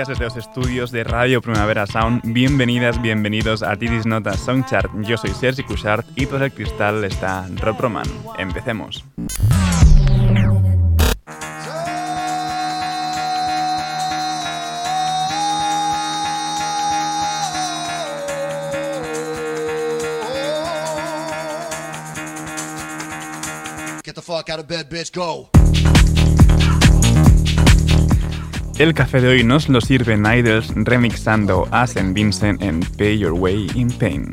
Días desde los estudios de Radio Primavera Sound. Bienvenidas, bienvenidos a Titis Nota Songchart. Yo soy Sergi Cushart y por el cristal está Rob Roman. Empecemos. Get the fuck out of bed, bitch, go. El café de hoy nos lo sirve Nidals remixando a St. Vincent en Pay Your Way in Pain.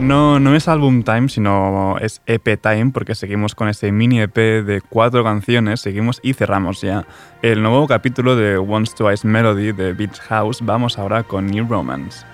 No, no es album time, sino es EP time, porque seguimos con ese mini EP de cuatro canciones, seguimos y cerramos ya el nuevo capítulo de Once Twice Melody de Beach House. Vamos ahora con New Romance.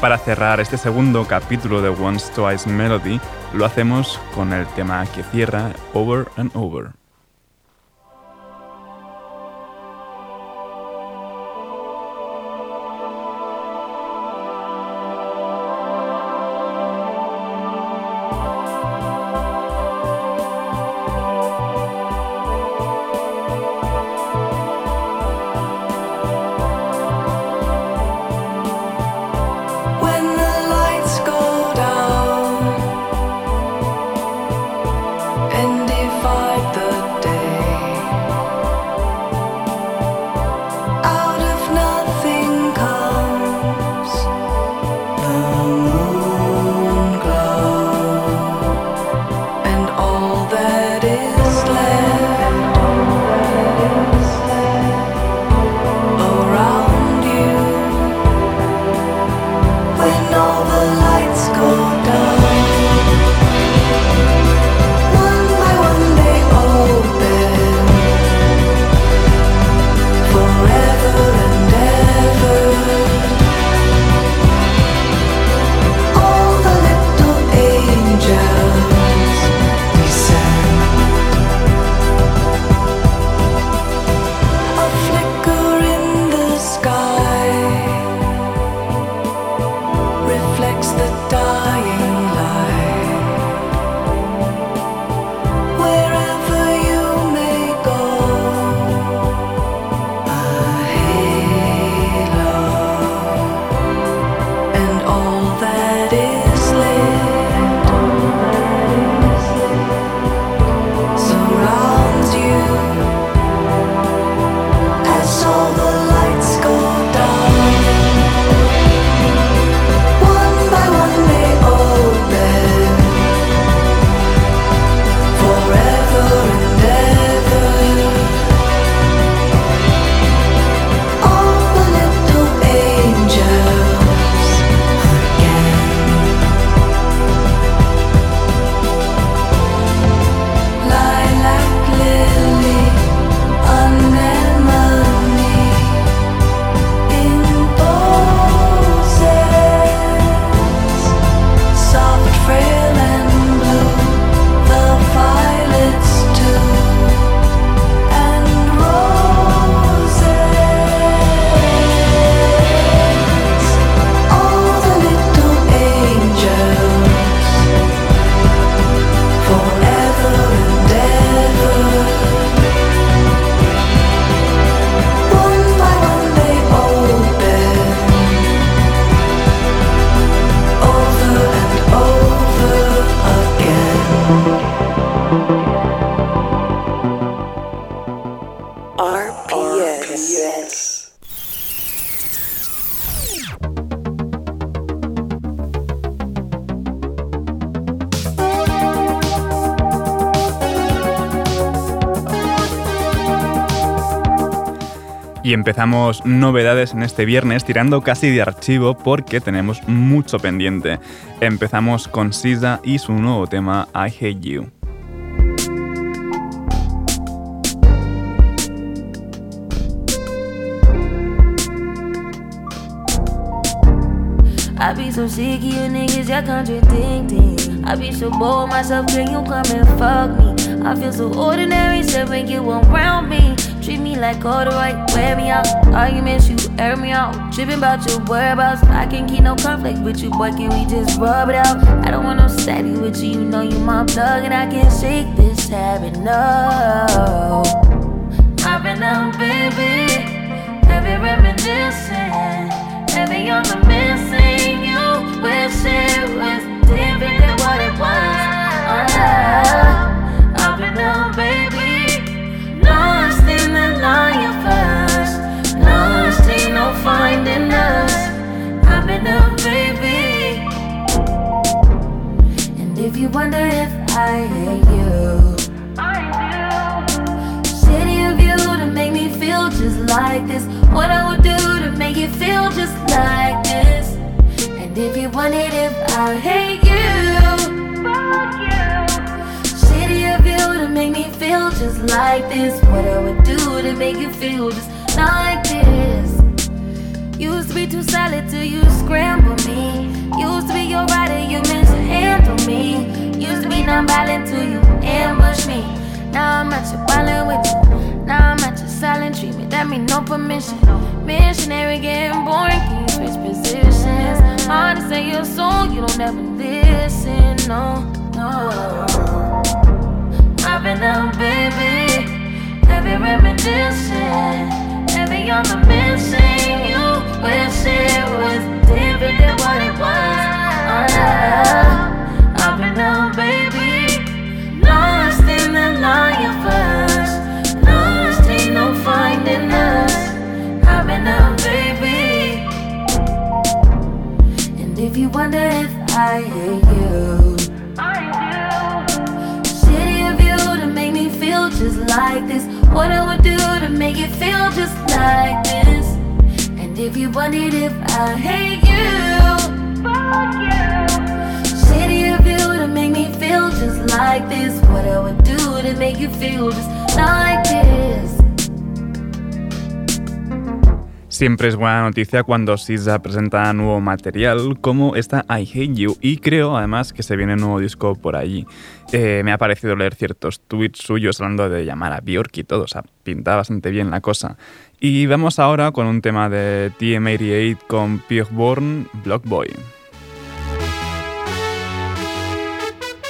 Para cerrar este segundo capítulo de Once Twice Melody, lo hacemos con el tema que cierra Over and Over. Y empezamos novedades en este viernes tirando casi de archivo porque tenemos mucho pendiente. Empezamos con Sisa y su nuevo tema I Hate You. I feel so ordinary, you me. Like all the right, wear me out. Arguments, you air me out. Tripping about your whereabouts. I can't keep no conflict with you, boy. Can we just rub it out? I don't want no steady with you. You know you my plug, and I can't shake this habit. No, I've been out, baby. Heavy reminiscing. Heavy on the missing. You wish it was different than what it was. Uh, I hate you, fuck you. Shitty of you to make me feel just like this. What I would do to make you feel just like this. Used to be too solid till you scramble me. Used to be your rider, you meant to handle me. Used to be non-violent till you ambush me. Now I'm at your violent with you. Now I'm at your silent treatment. That mean no permission. Missionary getting boring. Hard to say your soul, you don't ever listen. No, no. I've been out, baby. Heavy reminiscing. On the missing. You wish it was different than what it was. Uh, I've been out, baby. Lost in the lion first. You wonder if I hate you, I do. Shitty of you to make me feel just like this. What I would do to make you feel just like this. And if you wondered if I hate you, fuck you. Shitty of you to make me feel just like this. What I would do to make you feel just like this. Siempre es buena noticia cuando SZA presenta nuevo material como esta I Hate You y creo además que se viene un nuevo disco por allí. Eh, me ha parecido leer ciertos tweets suyos hablando de llamar a Bjork y todo, o sea, pinta bastante bien la cosa. Y vamos ahora con un tema de TM88 con Pierre Bourne, Block Boy.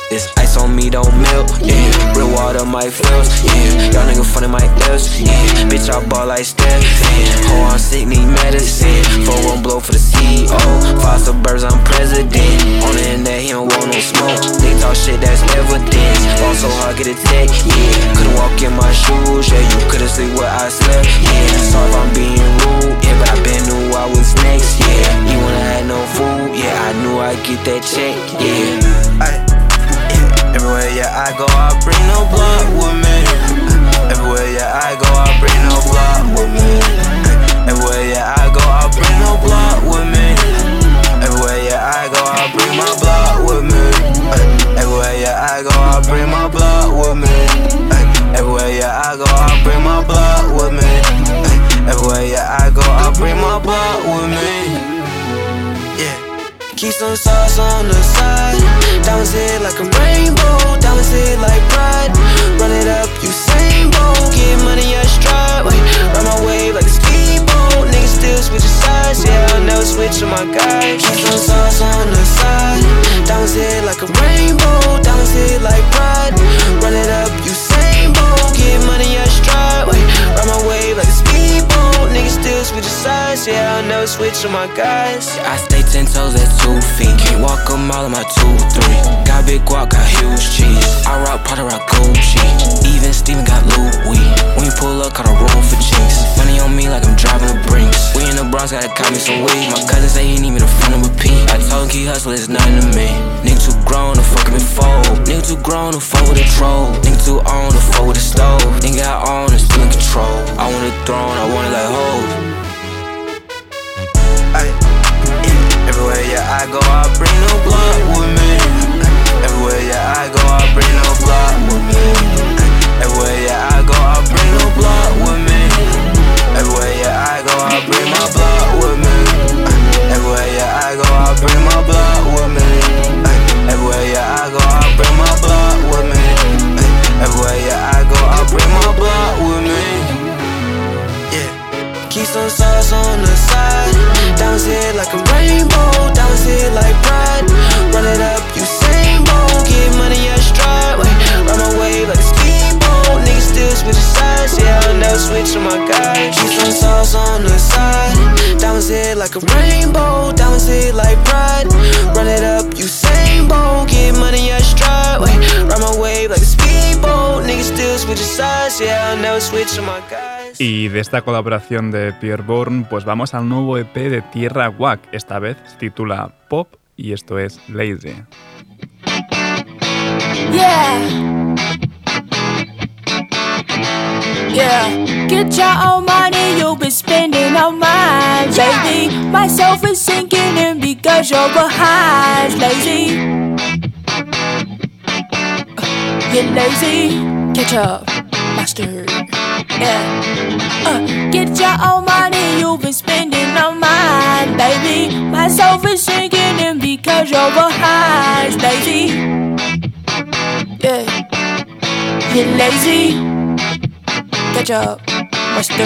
This ice on me don't melt, yeah. Real water might flows, yeah. Y'all nigga funny my lips, yeah. Bitch, I ball like Steph, yeah. Ho, I'm sick, need medicine. Four one blow for the CEO. Five suburbs, I'm president. On the internet, he don't want no smoke. They talk shit, that's evidence. Fall so hard, get a tech, yeah. Couldn't walk in my shoes, yeah. You couldn't see where I slept, yeah. Sorry if I'm being rude, yeah. But I been knew I was next, yeah. Even wanna have no food, yeah. I knew I'd get that check, yeah. Ay. Everywhere, yeah, I go, I bring no blood with me. Everywhere, yeah, I go, I bring no blood with me. Everywhere, yeah, I go, I bring no blood with me. Everywhere, yeah, I go, I bring my blood with me. Everywhere, yeah, I go, I bring my blood with me. Everywhere, yeah, I go, I bring my blood with me. Everywhere, yeah, I go, I bring my blood with me. Keep some sauce on the side. Diamonds hit like a rainbow. Diamonds hit like pride. Run it up, you same boat. Get money, I stride. Run my wave like a speedboat. Niggas still switching sides. Yeah, I'll never switch on my guys. Keep some sauce on the side. Diamonds hit like a rainbow. Diamonds hit like pride. Run it up, you same boat. Get money, I stride. Run my wave like a speedboat. Niggas still switching sides. Yeah, I'll never switch on my guys. Yeah, I stay ten toes at two feet. Can't walk a mile in my two, three. Got big guac, got huge cheese. I rock Prada, rock Gucci. Some weed. My cousin say he need me to front him a P. I told him keep hustling, it's nothing to me. Nigga too grown to fuck him and fold. Nigga too grown to fuck with a troll. Nigga too on to fuck with a stove. Nigga I own and still in control. I want a throne, I want it like hoes. Everywhere yeah I go, I bring no blood with me. Everywhere yeah I go, I bring no blood with me. Everywhere yeah I go, I bring no blood with me. Everywhere yeah I go, I bring my blood with me. Everywhere yeah I go, I bring my blood with me. Everywhere yeah I go, I bring my blood with me. Everywhere yeah I go, I bring my blood with me. Yeah. Keep some sauce on the side. Diamonds hit like a rainbow. Diamonds hit like pride. Run it up, you same bowl. Get money, yeah, stride. Run my wave like a speedboat. Still switch sides. Yeah, I'll never switch on my guys. Keep some sauce on the side. Diamonds hit like a rainbow. Diamonds hit like pride. Run it up, you same bowl. Get money, yeah, stride. Wait, run my wave like a speedboat. Niggas still switch sides. Yeah, I'll never switch on my guys. Y de esta colaboración de Pierre Bourne, pues vamos al nuevo EP de Tierra Wack. Esta vez se titula Pop y esto es Lazy. Yeah. Yeah. Get your own money, you've been spending on mine, baby. Myself is sinking in because you're behind, lazy. You're lazy. Catch up, master. Yeah. Uh, get your own money, you've been spending on mine, baby. Myself is sinking in because you're behind, lazy. Yeah. You're lazy. Catch up, master.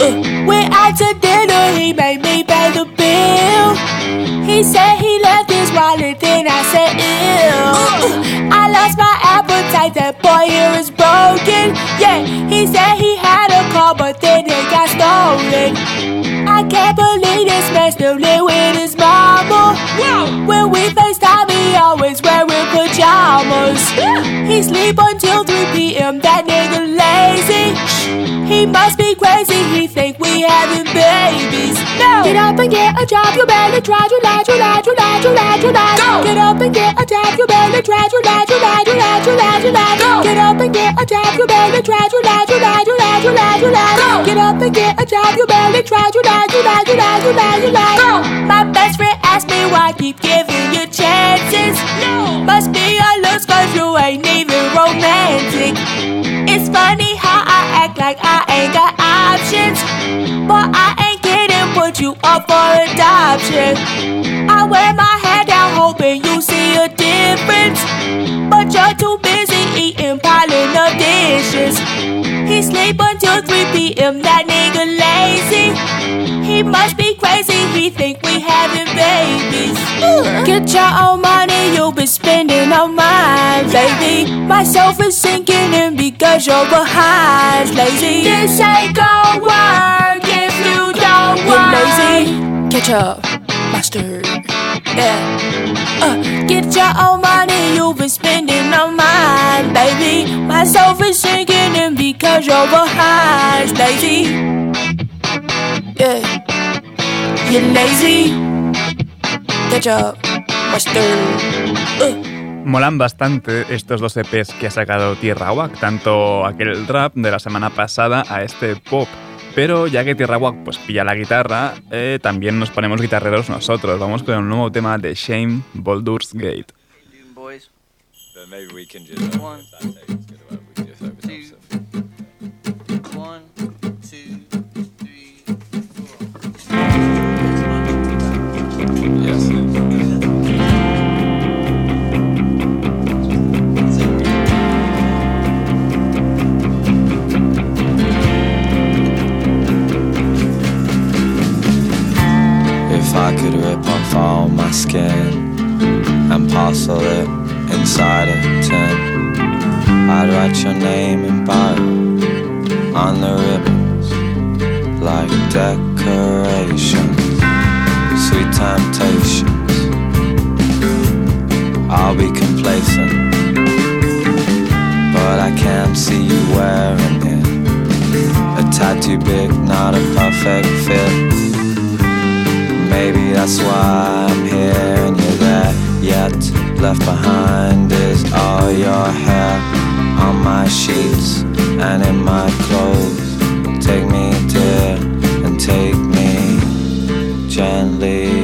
Uh, went out to dinner, he made me pay the bill. He said he left his wallet, then I said, ew. Uh, I lost my appetite, that boy here is broken. Yeah, he said he had a car, but then it got stolen. I can't believe this man still live with his mama. When we FaceTime, he always wearing pajamas. He sleep until 3 p.m. That nigga lazy. He must be crazy. He think we having babies. No. Get up and get a job. You better try to lie, you lie, you lie, you lie, you lie. Go. Get up and get a job. You better try to lie, you lie, you lie, you lie, you lie. Go. Get up and get a job. You better try to lie, you lie, you lie, you lie, you lie. Go. Get up and get a job. You better try to lie, you lie, you lie, you lie, you lie. Go. My best friend asked me why I keep giving you chances. No. Must be your looks cause you ain't even romantic. It's funny how I act like I ain't got options. But I ain't kidding, put you up for adoption. I wear my head down, hoping you see a difference. But you're too busy eating, piling up dishes. He sleep until 3 p.m. That nigga lazy. He must be crazy. He think having babies. Get your own money, you've been spending on mine, baby. Myself is sinking in because you're behind, lazy. This ain't gon' work if you don't work. You're lazy. Catch up, master. Yeah. Uh, get your own money, you've been spending on mine, baby. Myself is sinking in because you're behind, lazy. Lazy. Up. Uh. Molan bastante estos dos EPs que ha sacado Tierra Wack, tanto aquel rap de la semana pasada a este pop. Pero ya que Tierra Wack pues pilla la guitarra, eh, también nos ponemos guitarreros nosotros. Vamos con un nuevo tema de Shame, Baldur's Gate. Boys, all my skin and parcel it inside a tin, I'd write your name in biro on the ribbons like decorations, sweet temptations. I'll be complacent, but I can't see you wearing it. A tattoo big, not a perfect fit. That's why I'm here and you're there. Yet left behind is all your hair on my sheets and in my clothes. Take me, dear, and take me gently.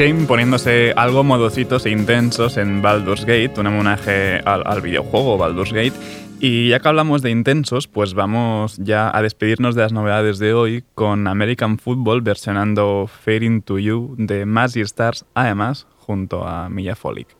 Poniéndose algo modositos e intensos en Baldur's Gate, un homenaje al, videojuego Baldur's Gate. Y ya que hablamos de intensos, pues vamos ya a despedirnos de las novedades de hoy con American Football versionando Fading to You de Mazzy Stars, además junto a Mia Folic.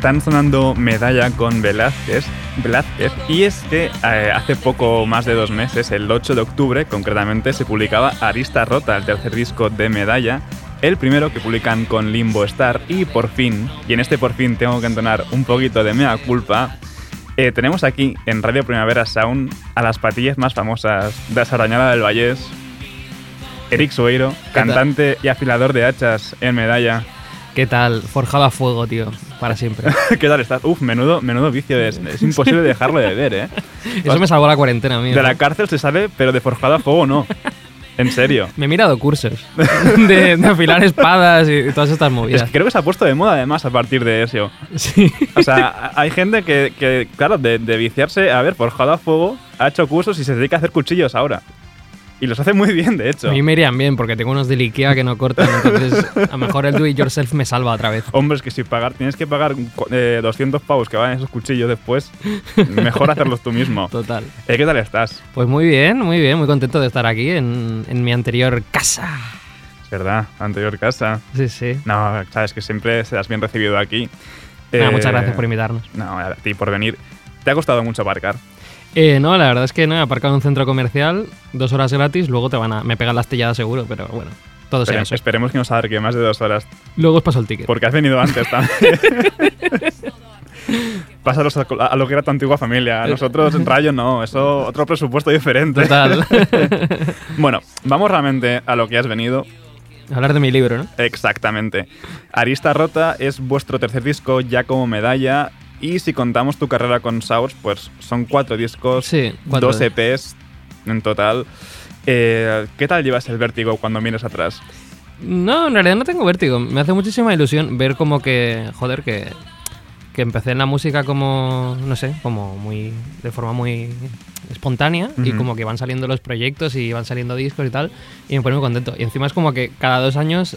Están sonando medalla con Velázquez, Velázquez y es que eh, hace poco más de dos meses, el 8 de octubre concretamente, se publicaba Arista Rota, el tercer disco de medalla, el primero que publican con Limbo Star y por fin, y en este por fin tengo que entonar un poquito de mea culpa, eh, tenemos aquí en Radio Primavera Sound a las patillas más famosas de Sarañola del Vallés, Eric Sueiro, cantante y afilador de hachas en medalla. ¿Qué tal? Forjado a fuego, tío. Para siempre. ¿Qué tal estás? Uf, menudo, menudo vicio. Es, es imposible dejarlo de ver, ¿eh? Eso me salvó la cuarentena, amigo. De la cárcel se sale, pero de forjado a fuego no. En serio. Me he mirado cursos de, de afilar espadas y todas estas Es movidas. que creo que se ha puesto de moda además a partir de eso. Sí. O sea, hay gente que, que, claro, de, de viciarse a ver forjado a fuego, ha hecho cursos y se dedica a hacer cuchillos ahora. Y los hace muy bien, de hecho. A mí me irían bien porque tengo unos de Ikea que no cortan, entonces a lo mejor el do it yourself me salva otra vez. Hombre, es que si pagar, tienes que pagar eh, 200 pavos que van esos cuchillos después, mejor hacerlos tú mismo. Total. Eh, ¿Qué tal estás? Pues muy bien, muy bien, muy contento de estar aquí en, en mi anterior casa. Es verdad, anterior casa. Sí, sí. No, sabes que siempre serás bien recibido aquí. Nada, Eh, muchas gracias por invitarnos. No, a ti por venir. ¿Te ha costado mucho aparcar? Eh, no, la verdad es que no, he aparcado en un centro comercial, dos horas gratis, luego te van a. Me pegan las telladas seguro, pero bueno, todo eso. esperemos que nos abarque más de dos horas, Luego os paso el ticket. porque has venido antes también. Pásalos a, a lo que era tu antigua familia. Nosotros, en Rayo, no. Eso, otro presupuesto diferente. Total. bueno, vamos realmente a lo que has venido. Hablar de mi libro, ¿no? Exactamente. Arista Rota es vuestro tercer disco ya como medalla. Y si contamos tu carrera con Sours, pues son cuatro discos, Sí, cuatro. dos EPs en total. Eh, ¿Qué tal llevas el vértigo cuando miras atrás? No, en realidad no tengo vértigo. Me hace muchísima ilusión ver como que, joder, que, que empecé en la música como, no sé, como muy, de forma muy espontánea y como que van saliendo los proyectos y van saliendo discos y tal y me pone muy contento. Y encima es como que cada dos años,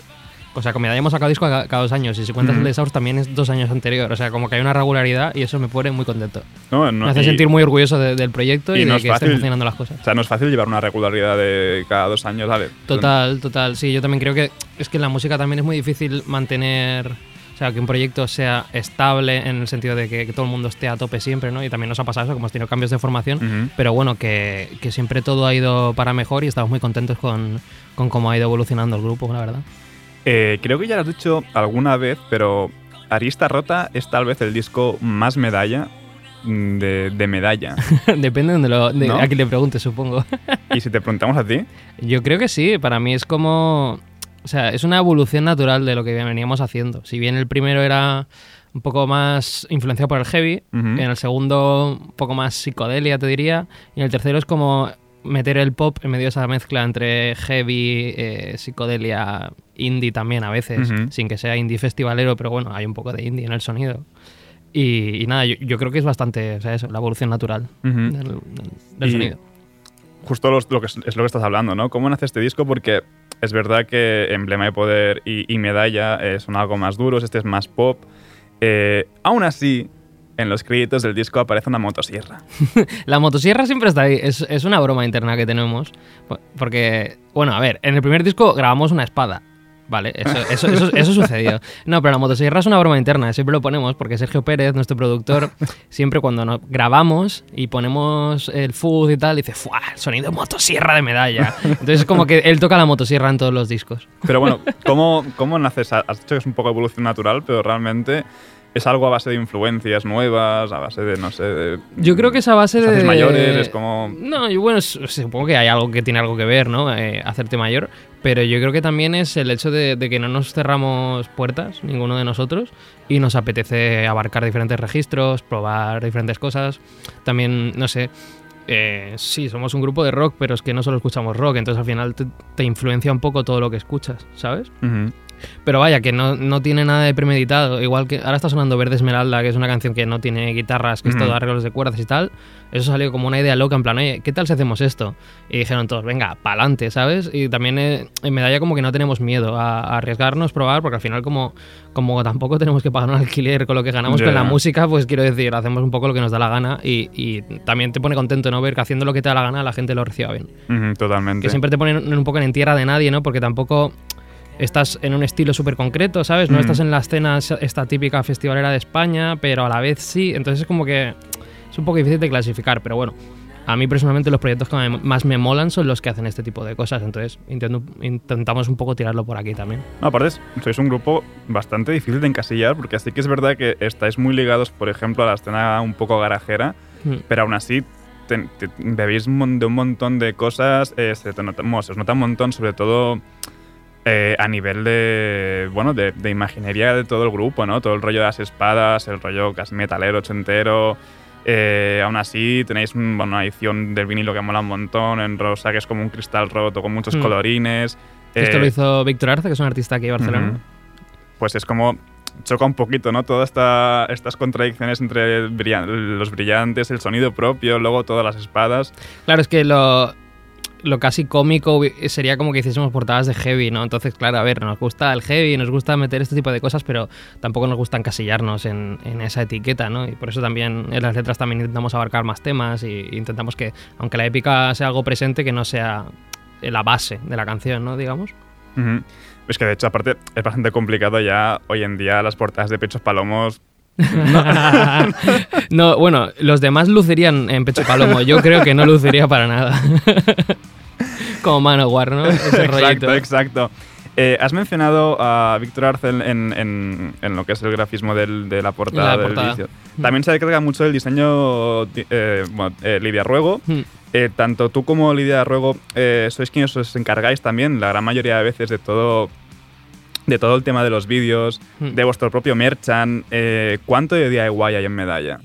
o sea, como ya hemos sacado disco cada, cada dos años y si cuentas Ujú. el de Source también es dos años anterior. O sea, como que hay una regularidad y eso me pone muy contento. No, no, me hace y- sentir muy orgulloso de- del proyecto y, y no de es que estén fácil. funcionando las cosas. O sea, no es fácil llevar una regularidad de cada dos años, ¿vale? Total, total. Sí, yo también creo que es que en la música también es muy difícil mantener, o sea, que un proyecto sea estable en el sentido de que, que todo el mundo esté a tope siempre, ¿no? Y también nos ha pasado eso, como hemos tenido cambios de formación, Ujú. pero bueno, que, que siempre todo ha ido para mejor y estamos muy contentos con, con cómo ha ido evolucionando el grupo, la verdad. Eh, creo que ya lo has dicho alguna vez, pero Arista Rota es tal vez el disco más medalla mm, de, de medalla. Depende de, lo, de ¿No? a quién le pregunte, supongo. y si te preguntamos a ti, Yo creo que sí, para mí es como. O sea, es una evolución natural de lo que veníamos haciendo. Si bien el primero era un poco más influenciado por el heavy, en el segundo un poco más psicodelia, te diría, y en el tercero es como meter el pop en medio de esa mezcla entre heavy, eh, psicodelia, indie también a veces, sin que sea indie festivalero, pero bueno, hay un poco de indie en el sonido. Y, y nada, yo, yo creo que es bastante, o sea, eso, la evolución natural del, del- del Y- sonido. justo lo que es, es lo que estás hablando, ¿no? ¿Cómo nace este disco? Porque es verdad que Emblema de Poder y, y Medalla eh, son algo más duros, este es más pop. Eh, aún así, en los créditos del disco aparece una motosierra. La motosierra siempre está ahí. Es, es una broma interna que tenemos. Po- Porque, bueno, a ver, en el primer disco grabamos una espada. Vale, eso, eso, eso, eso sucedió. No, pero la motosierra es una broma interna, siempre lo ponemos, porque Sergio Pérez, nuestro productor, siempre cuando nos grabamos y ponemos el fuzz y tal, dice, ¡fuah! El sonido motosierra de medalla. Entonces es como que él toca la motosierra en todos los discos. Pero bueno, ¿cómo, cómo naces? Has dicho que es un poco evolución natural, pero realmente es algo a base de influencias nuevas, a base de, no sé, de... Yo creo que esa base os de... mayores, es como... No, y bueno, supongo que hay algo que tiene algo que ver, ¿no? Eh, hacerte mayor. Pero yo creo que también es el hecho de, de que no nos cerramos puertas, ninguno de nosotros, y nos apetece abarcar diferentes registros, probar diferentes cosas. También, no sé, eh, sí, somos un grupo de rock, pero es que no solo escuchamos rock, entonces al final te, te influencia un poco todo lo que escuchas, ¿sabes? Ujú. Pero vaya, que no, no tiene nada de premeditado. Igual que ahora está sonando Verde Esmeralda, que es una canción que no tiene guitarras, que es Ujú. todo arreglos de cuerdas y tal. Eso salió como una idea loca, en plan, oye, ¿qué tal si hacemos esto? Y dijeron todos, venga, pa'lante, ¿sabes? Y también eh, en Medalla como que no tenemos miedo a, a arriesgarnos, probar, porque al final como, como tampoco tenemos que pagar un alquiler con lo que ganamos Ya, con la música, pues quiero decir, hacemos un poco lo que nos da la gana y, y también te pone contento, ¿no? Ver que haciendo lo que te da la gana la gente lo reciba bien. Ujú, totalmente. Que siempre te ponen un poco en tierra de nadie, ¿no? Porque tampoco estás en un estilo súper concreto, ¿sabes? No Mm. estás en la escena esta típica festivalera de España, pero a la vez sí. Entonces es como que es un poco difícil de clasificar, pero bueno. A mí personalmente los proyectos que más me molan son los que hacen este tipo de cosas, entonces intento- intentamos un poco tirarlo por aquí también. No, aparte, sois un grupo bastante difícil de encasillar, porque sí que es verdad que estáis muy ligados, por ejemplo, a la escena un poco garajera, Mm. pero aún así te- te- bebéis de un montón de cosas, eh, se, te nota, bueno, se os nota un montón, sobre todo eh, a nivel de, bueno, de, de imaginería de todo el grupo, ¿no? Todo el rollo de las espadas, el rollo casi metalero, ochentero. Eh, aún así, tenéis un- bueno, una edición del vinilo que mola un montón, en rosa, que es como un cristal roto con muchos Mm. colorines. Esto Eh, lo hizo Víctor Arce, que es un artista aquí de Barcelona. Pues es como choca un poquito, ¿no? Todas esta, estas contradicciones entre brillan- los brillantes, el sonido propio, luego todas las espadas. Claro, es que lo, lo casi cómico sería como que hiciésemos portadas de heavy, ¿no? Entonces, claro, a ver, nos gusta el heavy, nos gusta meter este tipo de cosas, pero tampoco nos gusta encasillarnos en, en esa etiqueta, ¿no? Y por eso también en las letras también intentamos abarcar más temas y intentamos que, aunque la épica sea algo presente, que no sea la base de la canción, ¿no? Digamos. Es que de hecho, aparte, es bastante complicado ya hoy en día las portadas de Pechos Palomos. no, bueno, los demás lucirían en Pecho Palomo. Yo creo que no luciría para nada. Como Manowar, ¿no? Ese exacto, exacto. Eh, has mencionado a Víctor Arcel en, en- en lo que es el grafismo del- de la portada La del portada. disco. También se carga mucho el diseño eh, bueno, eh, Lidia Ruego. Eh, tanto tú como Lidia Ruego sois quienes os encargáis también la gran mayoría de veces de todo de todo el tema de los vídeos, Hmm. de vuestro propio merchan. ¿Cuánto de DIY hay en Medalla?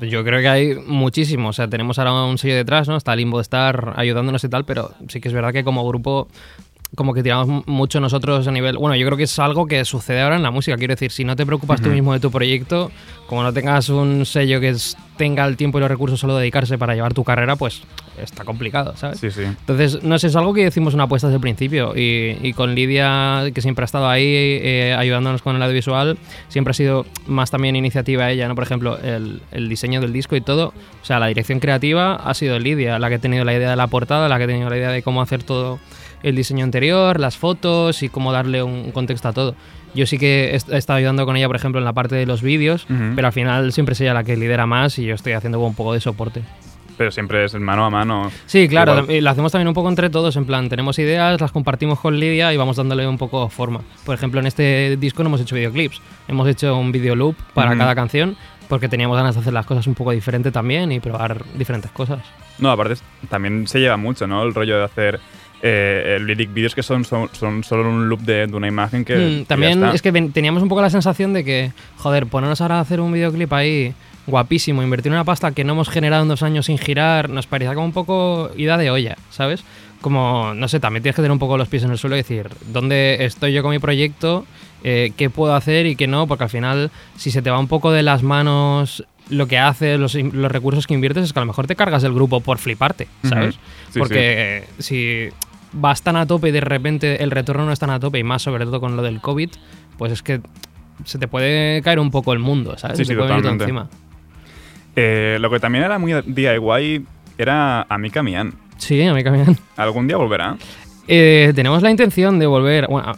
Yo creo que hay muchísimo. O sea, tenemos ahora un sello detrás, ¿no? Está Limbo de estar ayudándonos y tal, pero sí que es verdad que como grupo como que tiramos mu- mucho nosotros a nivel... Bueno, yo creo que es algo que sucede ahora en la música. Quiero decir, si no te preocupas tú mismo de tu proyecto, como no tengas un sello que es- tenga el tiempo y los recursos solo dedicarse para llevar tu carrera, pues está complicado, ¿sabes? Sí, sí. Entonces, no sé, es algo que decimos una apuesta desde el principio. Y, y con Lidia, que siempre ha estado ahí eh, ayudándonos con el audiovisual, siempre ha sido más también iniciativa ella, ¿no? Por ejemplo, el, el diseño del disco y todo. O sea, la dirección creativa ha sido Lidia, la que ha tenido la idea de la portada, la que ha tenido la idea de cómo hacer todo el diseño anterior, las fotos y cómo darle un contexto a todo. Yo sí que he est- he estado ayudando con ella, por ejemplo, en la parte de los vídeos, pero al final siempre es ella la que lidera más y yo estoy haciendo un poco de soporte. Pero siempre es mano a mano. Sí, claro, Igual. y lo hacemos también un poco entre todos, en plan, tenemos ideas, las compartimos con Lidia y vamos dándole un poco forma. Por ejemplo, en este disco no hemos hecho videoclips, hemos hecho un videoloop para cada canción porque teníamos ganas de hacer las cosas un poco diferente también y probar diferentes cosas. No, aparte también se lleva mucho, ¿no? El rollo de hacer eh, el lyric videos que son, son, son solo un loop de, de una imagen que. Mm, también es que ven- teníamos un poco la sensación de que, joder, ponernos ahora a hacer un videoclip ahí guapísimo, invertir una pasta que no hemos generado en dos años sin girar, nos parecía como un poco ida de olla, ¿sabes? Como, no sé, también tienes que tener un poco los pies en el suelo y decir, ¿dónde estoy yo con mi proyecto? Eh, ¿Qué puedo hacer y qué no? Porque al final, si se te va un poco de las manos lo que haces, los, los recursos que inviertes, es que a lo mejor te cargas el grupo por fliparte, ¿sabes? Sí, Porque eh, si vas tan a tope y de repente el retorno no es tan a tope, y más sobre todo con lo del COVID, pues es que se te puede caer un poco el mundo, ¿sabes? Sí, Se sí, puede totalmente. encima. Eh, lo que también era muy DIY era Amika Mian. Sí, a mí también. ¿Algún día volverá? Eh, tenemos la intención de volver. Bueno,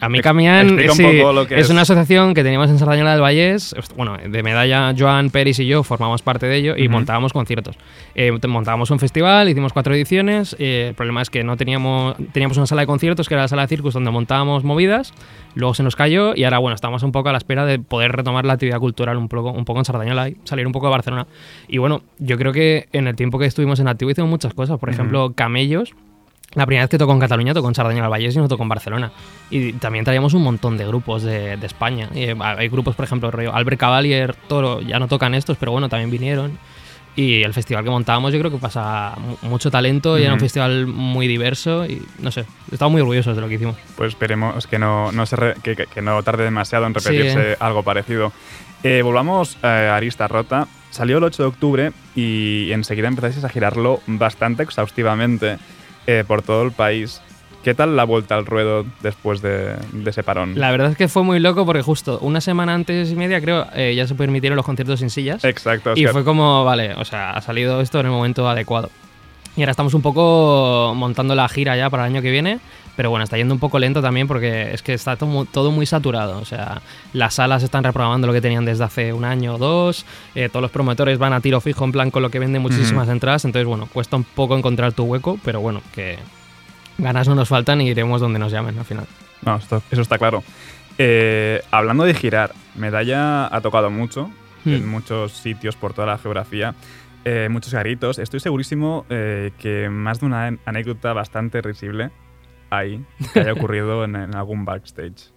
a- mí Camián explica un sí, poco lo que es, es. una asociación que teníamos en Sardañola del Vallés. Bueno, de medalla Joan Peris y yo formamos parte de ello y montábamos conciertos. Eh, montábamos un festival, hicimos cuatro ediciones. eh, el problema es que no teníamos teníamos una sala de conciertos que era la sala de circus donde montábamos movidas. Luego se nos cayó y ahora bueno estamos un poco a la espera de poder retomar la actividad cultural un poco un poco en Sardañola y salir un poco de Barcelona. Y bueno, yo creo que en el tiempo que estuvimos en activo hicimos muchas cosas. Por ejemplo, Camellos. La primera vez que tocó en Cataluña tocó en Sardañola del Vallés y no tocó en Barcelona. Y también traíamos un montón de grupos de, de España. Y, eh, hay grupos, por ejemplo, Albert Cavalier, Toro, ya no tocan estos, pero bueno, también vinieron. Y el festival que montábamos yo creo que pasa mu- mucho talento y era un festival muy diverso y no sé, estamos muy orgullosos de lo que hicimos. Pues esperemos que no, no se re- que, que- que no tarde demasiado en repetirse Sí. algo parecido. Eh, volvamos a Arista Rota. Salió el 8 de octubre y enseguida empezáis a girarlo bastante exhaustivamente eh, por todo el país. ¿Qué tal la vuelta al ruedo después de, de ese parón? La verdad es que fue muy loco porque justo una semana antes y media creo eh, ya se permitieron los conciertos sin sillas. Exacto. Y fue como, vale, o sea, ha salido esto en el momento adecuado. Y ahora estamos un poco montando la gira ya para el año que viene, pero bueno, está yendo un poco lento también porque es que está todo muy saturado. O sea, las salas están reprogramando lo que tenían desde hace un año o dos, eh, todos los promotores van a tiro fijo en plan con lo que venden muchísimas entradas, entonces bueno, cuesta un poco encontrar tu hueco, pero bueno, que ganas no nos faltan y iremos donde nos llamen al final. No, esto- eso está claro. Eh, hablando de girar, Medalla ha tocado mucho, en Hmm. muchos sitios por toda la geografía, eh, muchos garitos. Estoy segurísimo eh, que más de una an- anécdota bastante risible hay que haya ocurrido en, en algún backstage.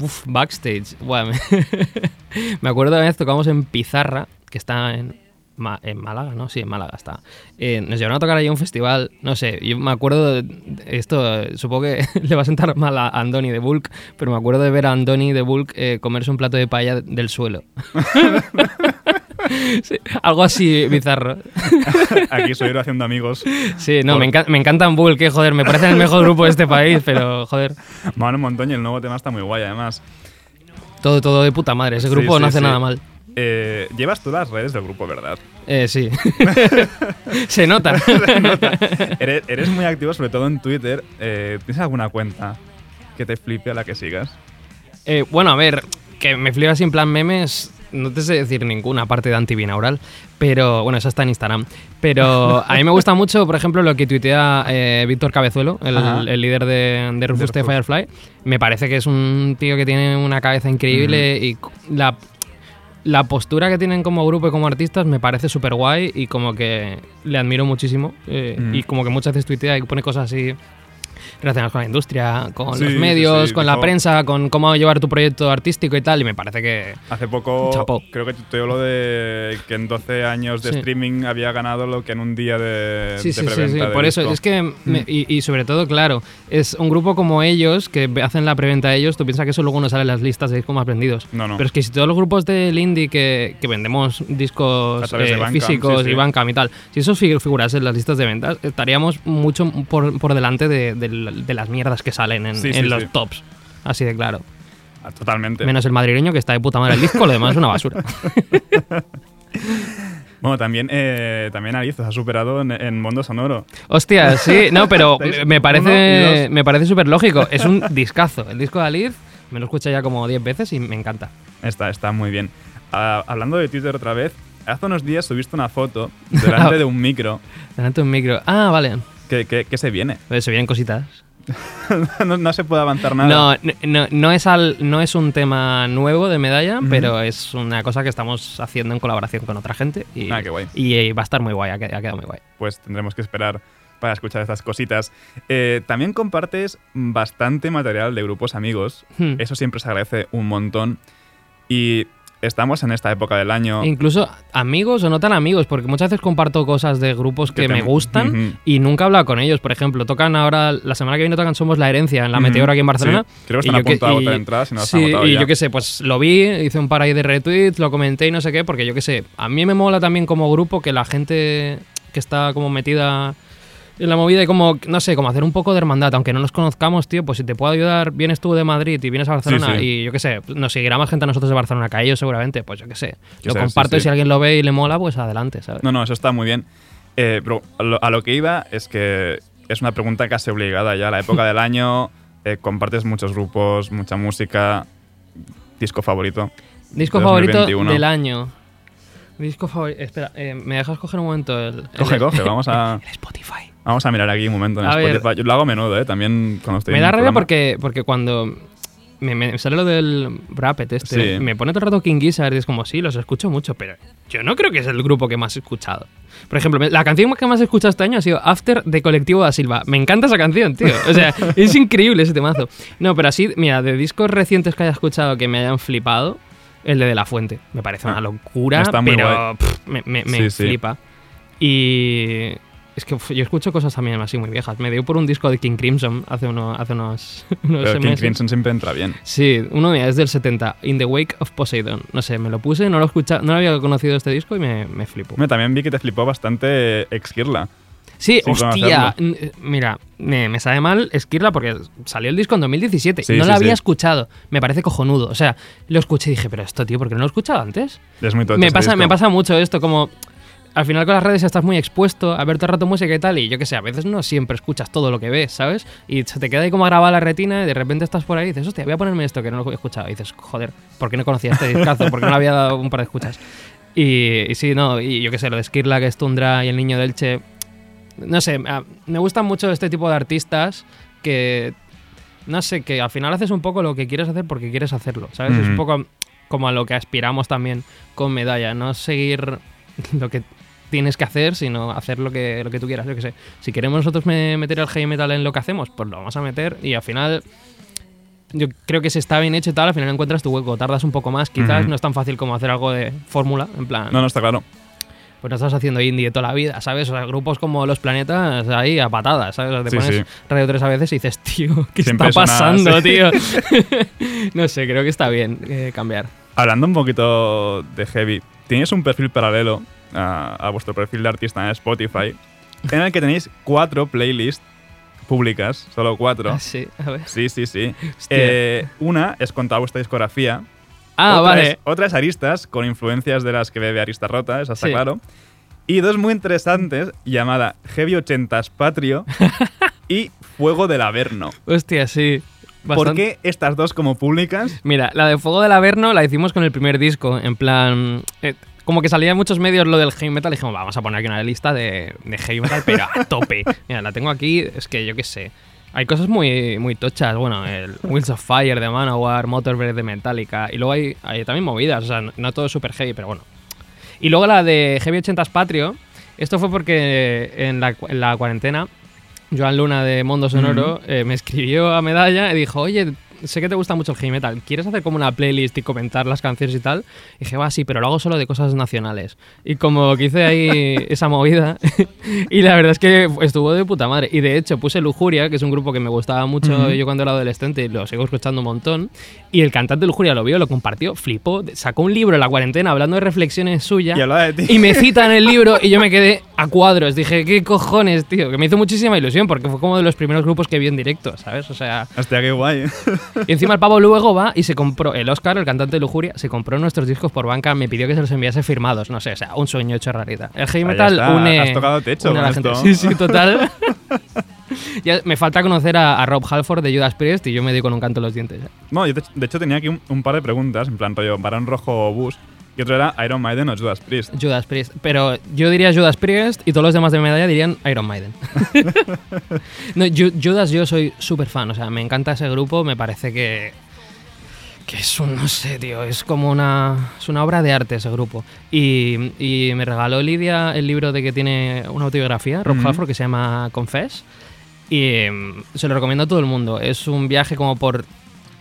Uf, backstage. Me, acuerdo de una vez tocamos en Pizarra, que está en, Ma- en Málaga, ¿no? Sí, en Málaga está. Eh, nos llevaron a tocar ahí a un festival, no sé, yo me acuerdo, de- esto supongo que le va a sentar mal a Andoni de Bulk, pero me acuerdo de ver a Andoni de Bulk eh, comerse un plato de paella del suelo. Sí, algo así bizarro. Aquí soy yo haciendo amigos. Sí, no, Por- me, encan- me encantan Bulk, que joder, me parecen el mejor grupo de este país, pero joder, montón y el nuevo tema está muy guay, además. todo, todo de puta madre. Ese grupo sí, no hace nada mal. Eh, llevas tú las redes del grupo, ¿verdad? Eh, sí. Se nota. eres, eres muy activo, sobre todo en Twitter. Eh, ¿Tienes alguna cuenta que te flipe a la que sigas? Eh, bueno, a ver, que me flipa sin plan memes, no te sé decir ninguna parte de antibinaural, pero bueno, eso está en Instagram. Pero a mí me gusta mucho, por ejemplo, lo que tuitea eh, Víctor Cabezuelo, el, líder de, de Rufus De. Firefly. Me parece que es un tío que tiene una cabeza increíble y la, la postura que tienen como grupo y como artistas me parece súper guay y como que le admiro muchísimo. eh. Y como que muchas veces tuitea y pone cosas así relacionadas con la industria, con Sí, los medios, sí, con la prensa, con cómo llevar tu proyecto artístico y tal, y me parece que... Hace poco, creo que te habló de que en 12 años de Sí. streaming había ganado lo que en un día de, Sí, de sí, sí, por eso, es que, me- y, y sobre todo, claro, es un grupo como ellos, que hacen la preventa de ellos, tú piensas que eso luego no sale en las listas de discos más vendidos. No, no. Pero es que si todos los grupos del indie que, que vendemos discos eh, Bandcamp, físicos y Bandcamp y tal, si esos fig- figurasen en las listas de ventas, estaríamos mucho por, por delante de, de- de las mierdas que salen en, Sí, en sí, los sí. tops. Así de claro. Ah, Totalmente. Menos el madrileño que está de puta madre el disco, lo demás es una basura. Bueno, también, eh, también Alice se ha superado en, en Mundo Sonoro. Hostia, sí, no, pero me- parece, me parece súper lógico. Es un discazo. El disco de Aliz me lo escuché ya como 10 veces y me encanta. Está, está muy bien. Ah, hablando de Twitter otra vez, hace unos días subiste una foto delante de un micro Delante de un micro. Ah, vale. Que se viene. Se vienen cositas. no, no se puede avanzar nada. No, no, no, es al, no es un tema nuevo de medalla, pero es una cosa que estamos haciendo en colaboración con otra gente. Y, Ah, qué guay. y, eh, va a estar muy guay, ha quedado muy guay. Pues tendremos que esperar para escuchar estas cositas. Eh, también compartes bastante material de grupos amigos. Hmm. Eso siempre se agradece un montón. Y estamos en esta época del año. Incluso amigos o no tan amigos, porque muchas veces comparto cosas de grupos que, Que te- me gustan y nunca he hablado con ellos. Por ejemplo, tocan ahora, la semana que viene tocan Somos la Herencia en la Ujú. Meteor aquí en Barcelona. Sí, creo que Y están a yo punto de y- agotar entradas y no Sí, y ya. yo qué sé, pues lo vi, hice un par ahí de retweets, lo comenté y no sé qué, porque yo qué sé, a mí me mola también como grupo que la gente que está como metida la movida y como, no sé, como hacer un poco de hermandad, aunque no nos conozcamos, tío, pues si te puedo ayudar, vienes tú de Madrid y vienes a Barcelona sí. y yo qué sé, nos seguirá más gente a nosotros de Barcelona que a ellos seguramente, pues yo qué sé, Que lo sea, sí, comparto y si alguien lo ve y le mola, pues adelante, ¿sabes? No, no, eso está muy bien. Eh, pero a lo, a lo que iba es que es una pregunta casi obligada ya. La época del año, eh, compartes muchos grupos, mucha música. Disco favorito. Disco 2021. favorito del año. Disco favorito. Espera, eh, ¿me dejas coger un momento el. Coge, el- coge, vamos a, el Spotify. Vamos a mirar aquí un momento en A ver. Spotify. Yo lo hago a menudo, ¿eh? También cuando estoy Me da rabia porque, porque cuando me, me sale lo del Brappet este, Sí. me pone todo el rato King Gizzard y es como, sí, los escucho mucho, pero yo no creo que es el grupo que más he escuchado. Por ejemplo, la canción que más he escuchado este año ha sido After de Colectivo da Silva. Me encanta esa canción, tío. O sea, es increíble ese temazo. No, pero así, mira, de discos recientes que haya escuchado que me hayan flipado, el de De La Fuente. Me parece una Ah, locura, está muy pero pff, me, me- me Sí, sí. flipa. Y es que uf, yo escucho cosas también así muy viejas. Me dio por un disco de King Crimson hace, uno, hace unos, unos Pero King meses. Crimson siempre entra bien. Sí, uno es del 70, In the Wake of Poseidon. No sé, me lo puse, no lo escucha, no había conocido este disco y me, me flipó. Hombre, también vi que te flipó bastante Exkirla. Sí, sin hostia, conocerlo. mira, me, me sabe mal Esquirla porque salió el disco en 2017. Sí, no sí, lo había sí. escuchado. Me parece cojonudo. O sea, lo escuché y dije, pero esto, tío, ¿por qué no lo he escuchado antes? Es muy tocho me ese pasa, me pasa mucho esto, como al final con las redes estás muy expuesto a ver todo el rato música y tal, y yo que sé, a veces no siempre escuchas todo lo que ves, ¿sabes? Y se te queda ahí como grabada la retina y de repente estás por ahí y dices, hostia, voy a ponerme esto que no lo he escuchado. Y dices, joder, ¿por qué no conocía este discazo? ¿Por qué no le había dado un par de escuchas? Y, y sí, no, y yo que sé, lo de Skirla, que es Tundra y el niño del Che. No sé, me gustan mucho este tipo de artistas que. No sé, que al final haces un poco lo que quieres hacer porque quieres hacerlo, ¿sabes? Es un poco como a lo que aspiramos también con medalla, no seguir lo que tienes que hacer, sino hacer lo que, lo que tú quieras, yo que sé. Si queremos nosotros me- meter el heavy metal en lo que hacemos, pues lo vamos a meter y al final yo creo que si está bien hecho y tal, al final encuentras tu hueco, tardas un poco más, quizás no es tan fácil como hacer algo de fórmula, en plan, No, no, está claro. pues no estás haciendo indie toda la vida, ¿sabes? O sea, grupos como Los Planetas ahí a patadas, ¿sabes? O sea, te Sí, pones sí. Radio 3 a veces y dices, tío, ¿qué Siempre está pasando, sí. tío? no sé, creo que está bien eh, cambiar. Hablando un poquito de heavy, tenéis un perfil paralelo a, a vuestro perfil de artista en Spotify, en el que tenéis cuatro playlists públicas, solo cuatro. Ah, sí, a ver. Sí, sí, sí. Eh, una es con toda vuestra discografía. Ah, otra vale. Es, otra es Aristas, con influencias de las que bebe Arista Rota, eso está Sí. claro. Y dos muy interesantes, llamada Heavy 80s Patrio y Fuego del Averno. Hostia, sí. ¿Por qué estas dos como públicas? Mira, la de Fuego del Averno la hicimos con el primer disco, en plan... eh, como que salía en muchos medios lo del heavy metal, y dijimos, vamos a poner aquí una lista de, de heavy metal, pero a tope. Mira, la tengo aquí, es que yo qué sé. Hay cosas muy, muy tochas, bueno, el Wheels of Fire de Manowar, Motorbreath de Metallica, y luego hay, hay también movidas, o sea, no, no todo es super heavy, pero bueno. Y luego la de Heavy 80s Patrio, esto fue porque en la, en la cuarentena Joan Luna de Mondo Sonoro eh, me escribió a Medalla y dijo, oye, sé que te gusta mucho el heavy metal, ¿quieres hacer como una playlist y comentar las canciones y tal? Y dije, va, sí, pero lo hago solo de cosas nacionales. Y como que hice ahí esa movida, y la verdad es que estuvo de puta madre. Y de hecho puse Lujuria, que es un grupo que me gustaba mucho Ujú. yo cuando era adolescente y lo sigo escuchando un montón. Y el cantante de Lujuria lo vio, lo compartió, flipó, sacó un libro en la cuarentena hablando de reflexiones suyas. Y. Y me cita en el libro y yo me quedé a cuadros. Dije, ¿qué cojones, tío? Que me hizo muchísima ilusión porque fue como de los primeros grupos que vi en directo, ¿sabes? O sea. Hostia, qué guay. Y encima el pavo luego va y se compró, el Oscar, el cantante de Lujuria, se compró nuestros discos por banca, me pidió que se los enviase firmados, no sé, o sea, un sueño hecho realidad. El heavy metal está, une. has tocado techo gente. Sí, sí, total. ya me falta conocer a, a Rob Halford de Judas Priest y yo me di con un canto en los dientes. ¿eh? No, yo de, de hecho tenía aquí un, un par de preguntas, en plan rollo Barón Rojo o Bus, y otro era Iron Maiden o Judas Priest. Judas Priest. Pero yo diría Judas Priest y todos los demás de medalla dirían Iron Maiden. no, Ju- Judas yo soy súper fan, o sea, me encanta ese grupo, me parece que... Que es un, no sé, tío, es como una, es una obra de arte ese grupo. Y, y me regaló Lidia el libro de que tiene una autobiografía, Rob Ujú. Halford, que se llama Confess. Y mm, se lo recomiendo a todo el mundo. Es un viaje como por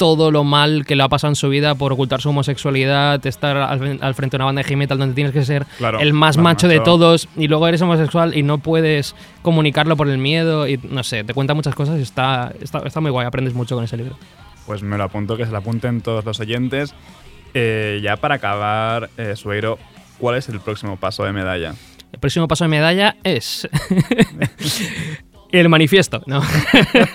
todo lo mal que le ha pasado en su vida por ocultar su homosexualidad, estar al, al frente de una banda de heavy metal donde tienes que ser Claro, el más macho de todos y luego eres homosexual y no puedes comunicarlo por el miedo y no sé, te cuenta muchas cosas y está, está, está muy guay, aprendes mucho con ese libro. Pues me lo apunto, que se lo apunten todos los oyentes. Eh, ya para acabar, eh, Sueiro, ¿cuál es el próximo paso de medalla? El próximo paso de medalla es El manifiesto, ¿no?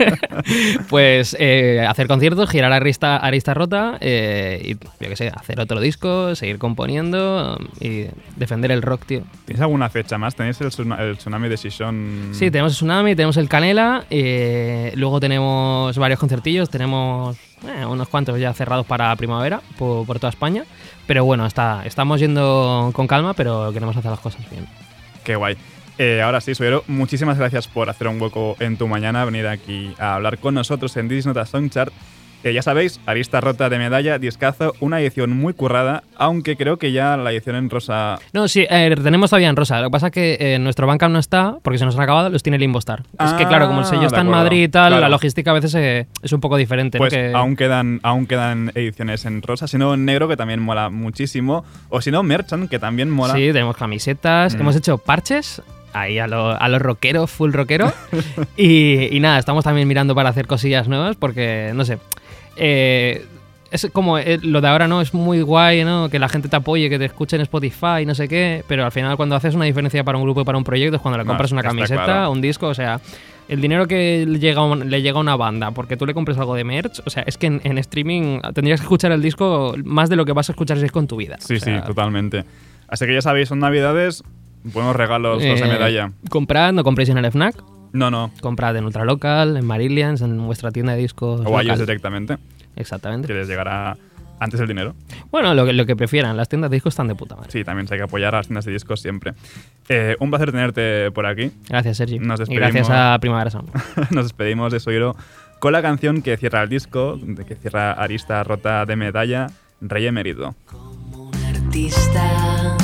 pues eh, hacer conciertos, girar a Arista, Arista Rota eh, y, yo qué sé, hacer otro disco, seguir componiendo y defender el rock, tío. ¿Tienes alguna fecha más? ¿Tenéis el, el tsunami de Shishon? Sí, tenemos el Tsunami, tenemos el Canela, eh, luego tenemos varios concertillos, tenemos eh, unos cuantos ya cerrados para primavera por, por toda España. Pero bueno, está, estamos yendo con calma, pero queremos hacer las cosas bien. Qué guay. Eh, ahora sí, Suero, muchísimas gracias por hacer un hueco en tu mañana, venir aquí a hablar con nosotros en Disney Nota Songchart. Eh, ya sabéis, Arista Rota de Medalla, discazo, una edición muy currada, aunque creo que ya la edición en rosa... No, sí, eh, tenemos todavía en rosa. Lo que pasa es que eh, nuestro Bandcamp no está porque se nos han acabado, los tiene Limbostar. es que claro, como el sello Ah, está de en. Madrid y tal, Claro. la logística a veces eh, es un poco diferente. ¿no? Pues Que- aún, quedan, aún quedan ediciones en rosa, si no en negro, que también mola muchísimo, o si no Merchant, que también mola. Sí, tenemos camisetas, Mm. hemos hecho parches. Ahí a, lo- a los rockeros, full rockero. y, y nada, estamos también mirando para hacer cosillas nuevas porque, no sé. eh, es como eh, lo de ahora, ¿no? Es muy guay, ¿no? Que la gente te apoye, que te escuche en Spotify, no sé qué. Pero al final, cuando haces una diferencia para un grupo y para un proyecto, es cuando le No, compras una camiseta, claro. un disco, o sea. El dinero que le llega, un- le llega a una banda porque tú le compres algo de merch, o sea, es que en, en streaming tendrías que escuchar el disco más de lo que vas a escuchar ese disco en tu vida. Sí, O sea, sí, totalmente. Así que ya sabéis, son navidades, buenos regalos los de Eh, medalla. Comprad, no compréis en el FNAC. No, no, Comprad en Ultralocal, en Marillions, en vuestra tienda de discos. o a ellos local. directamente, Exactamente. que les llegará antes el dinero. Bueno, lo que, lo que prefieran. Las tiendas de discos están de puta madre. Sí, también hay que apoyar a las tiendas de discos siempre. Eh, un placer tenerte por aquí. Gracias, Sergi. Nos y despedimos. gracias a Primavera Sound. Nos despedimos de Soiro con la canción que cierra el disco, de que cierra Arista Rota de Medalla, Rey Emérito. artista.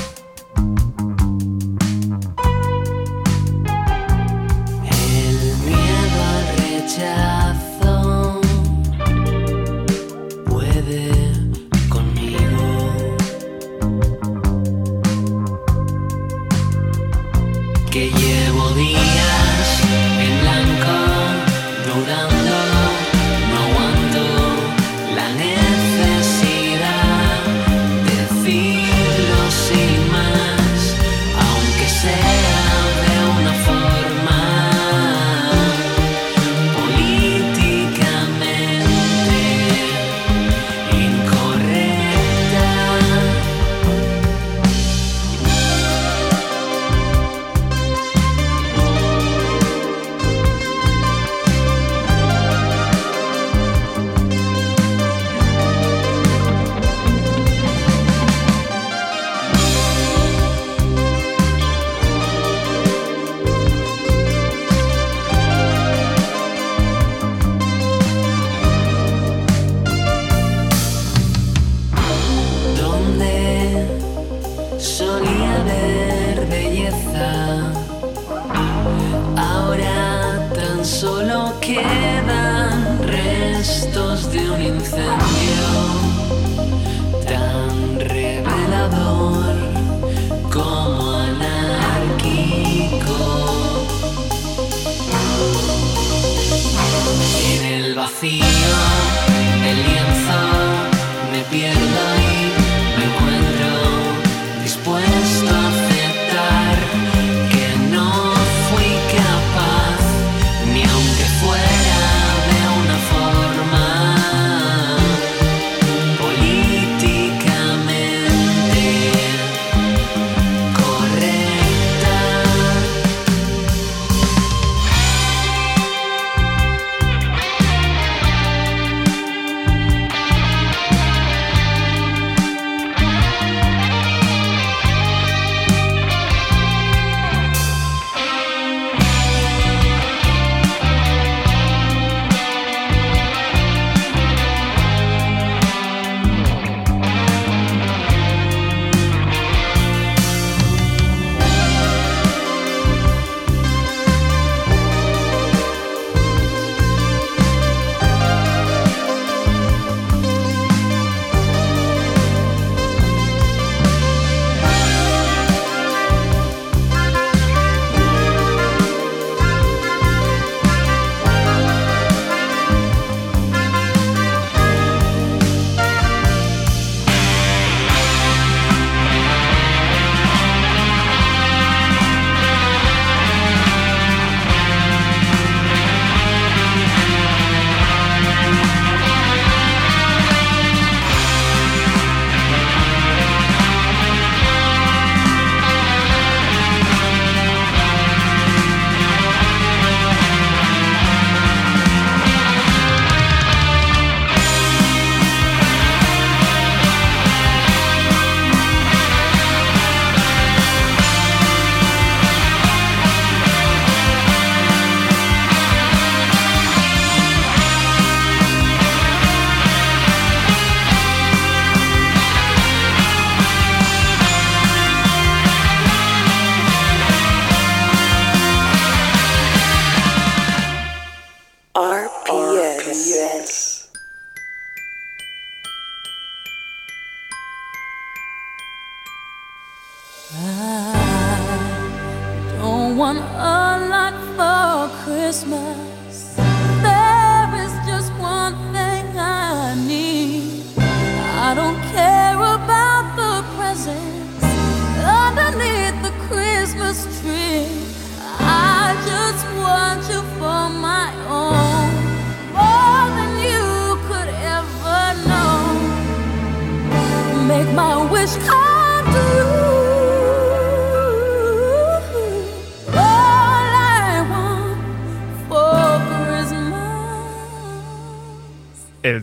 Solía haber belleza. Ahora tan solo quedan restos de un incendio tan revelador como anárquico. En el vacío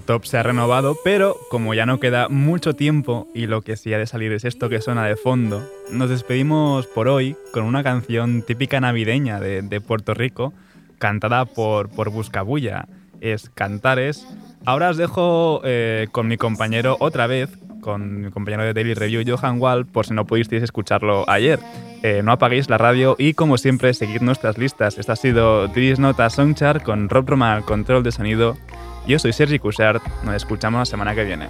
top se ha renovado, pero como ya no queda mucho tiempo y lo que sí ha de salir es esto que suena de fondo, nos despedimos por hoy con una canción típica navideña de, Puerto Rico, cantada por, por Buscabulla. Es Cantares. Ahora os dejo eh, con mi compañero otra vez, con mi compañero de Daily Review, Johan Wall, por si no pudisteis escucharlo ayer. Eh, no apaguéis la radio y, como siempre, seguid nuestras listas. Esta ha sido Didis Nota Songchart con Rob Roman al control de sonido. Yo soy Sergi Cushart, nos escuchamos la semana que viene.